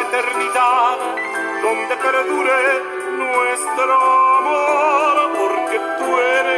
eternidad donde perdure nuestro amor, porque tú eres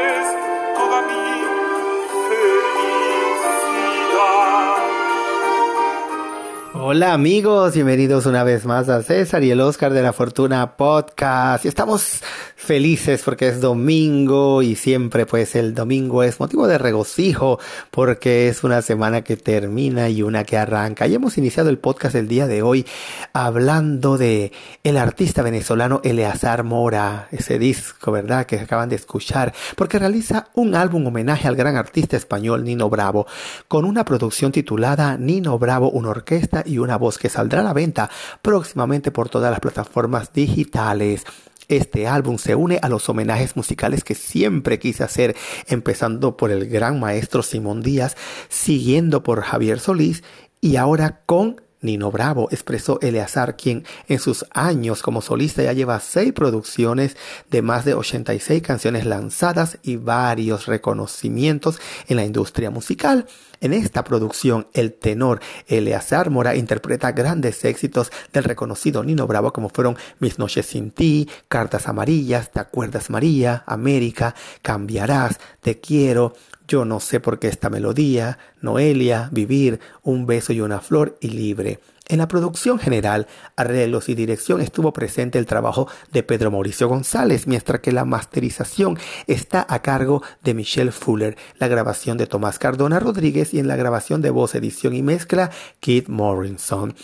Hola amigos, bienvenidos una vez más a César y el Oscar de la Fortuna Podcast. Y estamos felices porque es domingo y siempre pues el domingo es motivo de regocijo porque es una semana que termina y una que arranca. Y hemos iniciado el podcast el día de hoy hablando de el artista venezolano Eleazar Mora, ese disco, ¿verdad? Que acaban de escuchar, porque realiza un álbum homenaje al gran artista español Nino Bravo con una producción titulada Nino Bravo, una orquesta y una voz que saldrá a la venta próximamente por todas las plataformas digitales. Este álbum se une a los homenajes musicales que siempre quise hacer, empezando por el gran maestro Simón Díaz, siguiendo por Javier Solís y ahora con Nino Bravo, expresó Eleazar, quien en sus años como solista ya lleva seis producciones de más de 86 canciones lanzadas y varios reconocimientos en la industria musical. En esta producción, el tenor Eleazar Mora interpreta grandes éxitos del reconocido Nino Bravo como fueron Mis noches sin ti, Cartas amarillas, ¿Te acuerdas María? América, Cambiarás, Te quiero, yo no sé por qué esta melodía, Noelia, Vivir, Un beso y una flor y Libre. En la producción general, arreglos y dirección estuvo presente el trabajo de Pedro Mauricio González, mientras que la masterización está a cargo de Michelle Fuller, la grabación de Tomás Cardona Rodríguez y en la grabación de voz, edición y mezcla Keith Morrison.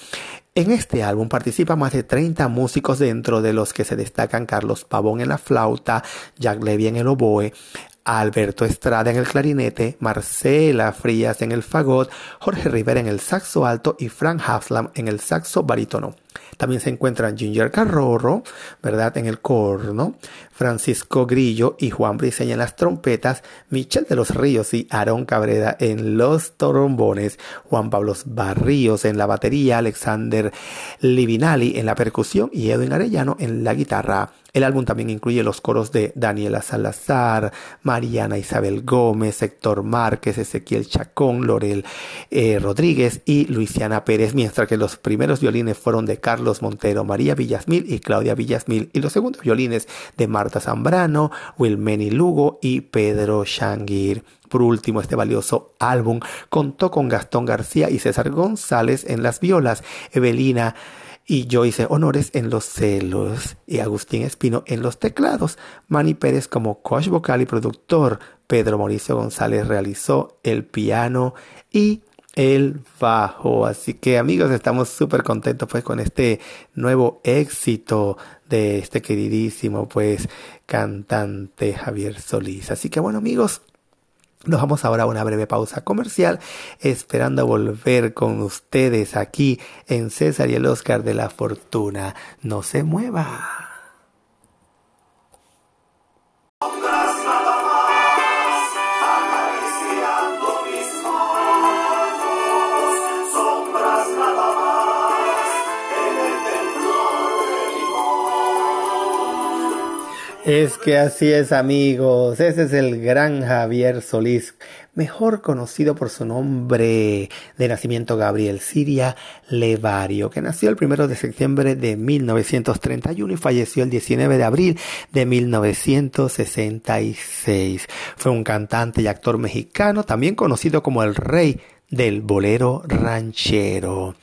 En este álbum participan más de 30 músicos dentro de los que se destacan Carlos Pavón en la flauta, Jack Levy en el oboe, Alberto Estrada en el clarinete, Marcela Frías en el fagot, Jorge Rivera en el saxo alto y Frank Haslam en el saxo barítono. También se encuentran Ginger Carrorro, ¿verdad? En el corno, Francisco Grillo y Juan Briseña en las trompetas, Michel de los Ríos y Aarón Cabrera en los trombones, Juan Pablo Barríos en la batería, Alexander Livinali en la percusión y Edwin Arellano en la guitarra. El álbum también incluye los coros de Daniela Salazar, Mariana Isabel Gómez, Héctor Márquez, Ezequiel Chacón, Lorel eh, Rodríguez y Luisiana Pérez, mientras que los primeros violines fueron de Carlos Montero, María Villasmil y Claudia Villasmil, y los segundos violines de Marta Zambrano, Wilmeni Lugo y Pedro Shanguir. Por último, este valioso álbum contó con Gastón García y César González en las violas, Evelina y yo hice honores en los celos y Agustín Espino en los teclados. Manny Pérez como coach vocal y productor. Pedro Mauricio González realizó el piano y el bajo. Así que amigos, estamos súper contentos pues con este nuevo éxito de este queridísimo pues cantante Javier Solís. Así que bueno amigos, nos vamos ahora a una breve pausa comercial, esperando volver con ustedes aquí en César y el Oscar de la Fortuna. No se mueva. Es que así es amigos, ese es el gran Javier Solís, mejor conocido por su nombre de nacimiento Gabriel Siria Levario, que nació el primero de septiembre de 1931 y falleció el 19 de abril de 1966. Fue un cantante y actor mexicano, también conocido como el rey del bolero ranchero.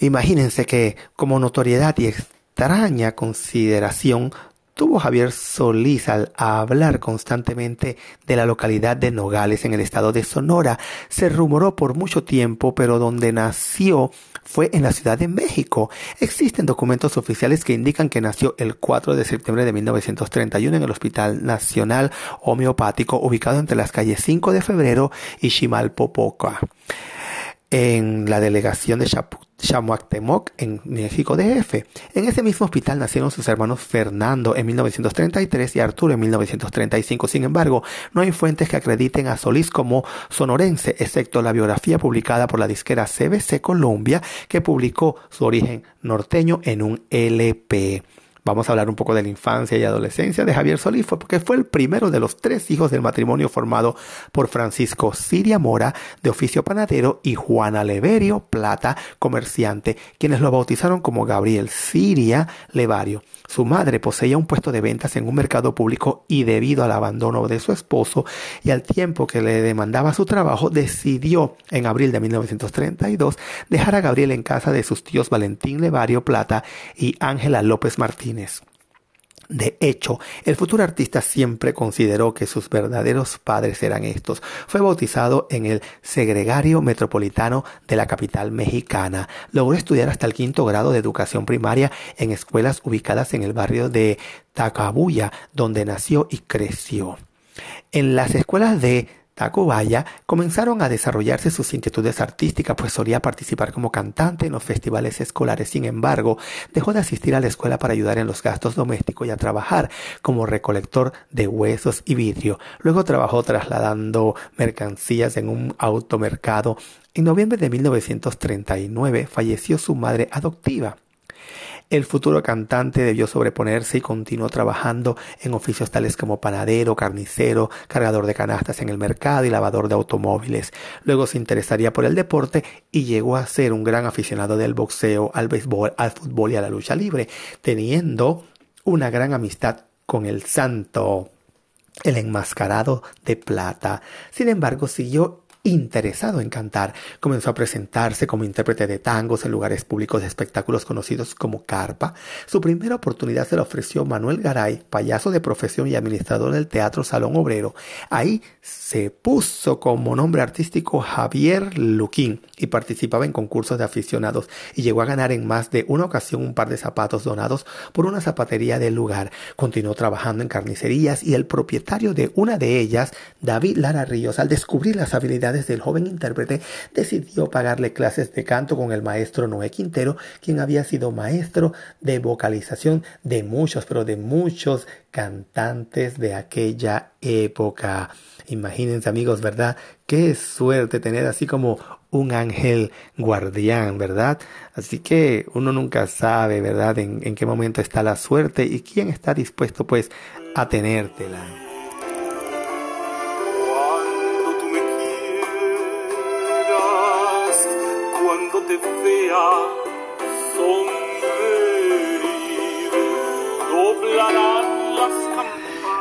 Imagínense que como notoriedad y extraña consideración tuvo Javier Solís al hablar constantemente de la localidad de Nogales en el estado de Sonora. Se rumoró por mucho tiempo, pero donde nació fue en la Ciudad de México. Existen documentos oficiales que indican que nació el 4 de septiembre de 1931 en el Hospital Nacional Homeopático ubicado entre las calles 5 de febrero y Chimalpopoca en la delegación de Chamuactemoc en México DF. En ese mismo hospital nacieron sus hermanos Fernando en 1933 y Arturo en 1935. Sin embargo, no hay fuentes que acrediten a Solís como sonorense, excepto la biografía publicada por la disquera CBC Columbia, que publicó su origen norteño en un LP. Vamos a hablar un poco de la infancia y adolescencia de Javier Solís, porque fue el primero de los tres hijos del matrimonio formado por Francisco Siria Mora, de oficio panadero, y Juana Leverio Plata, comerciante, quienes lo bautizaron como Gabriel Siria Levario. Su madre poseía un puesto de ventas en un mercado público y debido al abandono de su esposo y al tiempo que le demandaba su trabajo, decidió en abril de 1932 dejar a Gabriel en casa de sus tíos Valentín Levario Plata y Ángela López De hecho, el futuro artista siempre consideró que sus verdaderos padres eran estos. Fue bautizado en el Segregario Metropolitano de la capital mexicana. Logró estudiar hasta el quinto grado de educación primaria en escuelas ubicadas en el barrio de Tacabuya, donde nació y creció. En las escuelas de Tacubaya comenzaron a desarrollarse sus inquietudes artísticas, pues solía participar como cantante en los festivales escolares. Sin embargo, dejó de asistir a la escuela para ayudar en los gastos domésticos y a trabajar como recolector de huesos y vidrio. Luego trabajó trasladando mercancías en un automercado. En noviembre de 1939 falleció su madre adoptiva. El futuro cantante debió sobreponerse y continuó trabajando en oficios tales como panadero, carnicero, cargador de canastas en el mercado y lavador de automóviles. Luego se interesaría por el deporte y llegó a ser un gran aficionado del boxeo, al béisbol, al fútbol y a la lucha libre, teniendo una gran amistad con el santo el enmascarado de plata. Sin embargo, siguió interesado en cantar, comenzó a presentarse como intérprete de tangos en lugares públicos de espectáculos conocidos como carpa. Su primera oportunidad se la ofreció Manuel Garay, payaso de profesión y administrador del Teatro Salón Obrero. Ahí se puso como nombre artístico Javier Luquín y participaba en concursos de aficionados y llegó a ganar en más de una ocasión un par de zapatos donados por una zapatería del lugar. Continuó trabajando en carnicerías y el propietario de una de ellas, David Lara Ríos, al descubrir las habilidades del joven intérprete, decidió pagarle clases de canto con el maestro Noé Quintero, quien había sido maestro de vocalización de muchos, pero de muchos cantantes de aquella época. Imagínense amigos, ¿verdad? Qué suerte tener así como un ángel guardián, ¿verdad? Así que uno nunca sabe, ¿verdad? En, en qué momento está la suerte y quién está dispuesto pues a tenértela.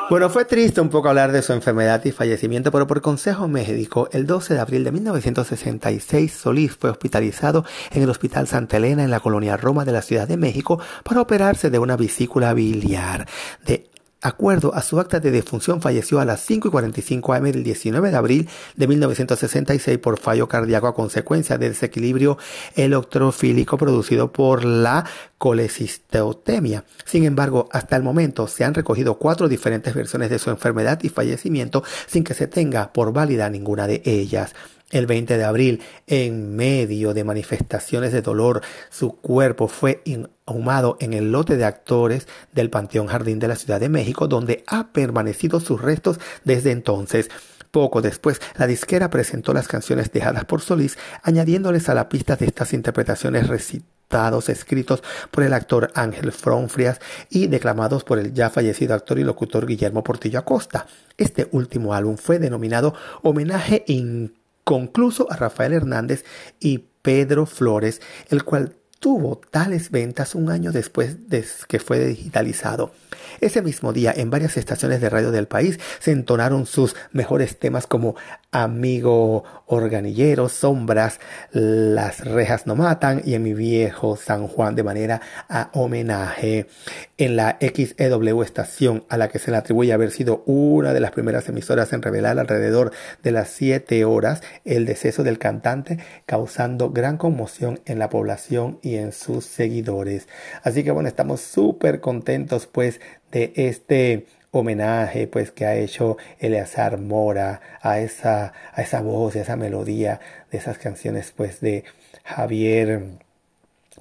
Bueno, fue triste un poco hablar de su enfermedad y fallecimiento, pero por consejo médico, el 12 de abril de 1966, Solís fue hospitalizado en el Hospital Santa Elena en la colonia Roma de la Ciudad de México para operarse de una vesícula biliar. De acuerdo a su acta de defunción, falleció a las 5 y 45 am del 19 de abril de 1966 por fallo cardíaco a consecuencia del desequilibrio electrofílico producido por la colecistotemia. Sin embargo, hasta el momento se han recogido cuatro diferentes versiones de su enfermedad y fallecimiento sin que se tenga por válida ninguna de ellas. El 20 de abril, en medio de manifestaciones de dolor, su cuerpo fue inhumado en el lote de actores del Panteón Jardín de la Ciudad de México, donde ha permanecido sus restos desde entonces. Poco después, la disquera presentó las canciones dejadas por Solís, añadiéndoles a la pista de estas interpretaciones recitados escritos por el actor Ángel Fronfrias y declamados por el ya fallecido actor y locutor Guillermo Portillo Acosta. Este último álbum fue denominado Homenaje concluso a Rafael Hernández y Pedro Flores, el cual tuvo tales ventas un año después de que fue digitalizado. Ese mismo día, en varias estaciones de radio del país, se entonaron sus mejores temas como Amigo Organillero, Sombras, Las rejas no matan y en mi viejo San Juan de manera a homenaje. En la XEW estación a la que se le atribuye haber sido una de las primeras emisoras en revelar alrededor de las 7 horas el deceso del cantante, causando gran conmoción en la población en sus seguidores. Así que bueno, estamos súper contentos pues de este homenaje pues que ha hecho Eleazar Mora a esa, a esa voz, a esa melodía de esas canciones pues de Javier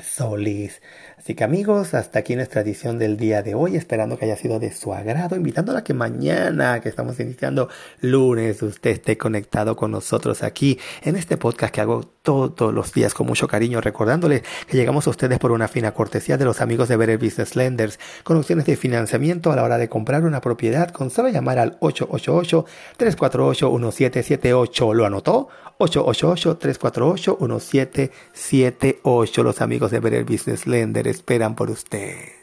Solís. Así que amigos, hasta aquí nuestra edición del día de hoy, esperando que haya sido de su agrado, invitándola a que mañana, que estamos iniciando lunes, usted esté conectado con nosotros aquí en este podcast que hago todos los días con mucho cariño, recordándole que llegamos a ustedes por una fina cortesía de los amigos de Better Business Lenders, con opciones de financiamiento a la hora de comprar una propiedad, con solo llamar al 888-348-1778. ¿Lo anotó? 888-348-1778. Los amigos de Better Business Lender esperan por usted.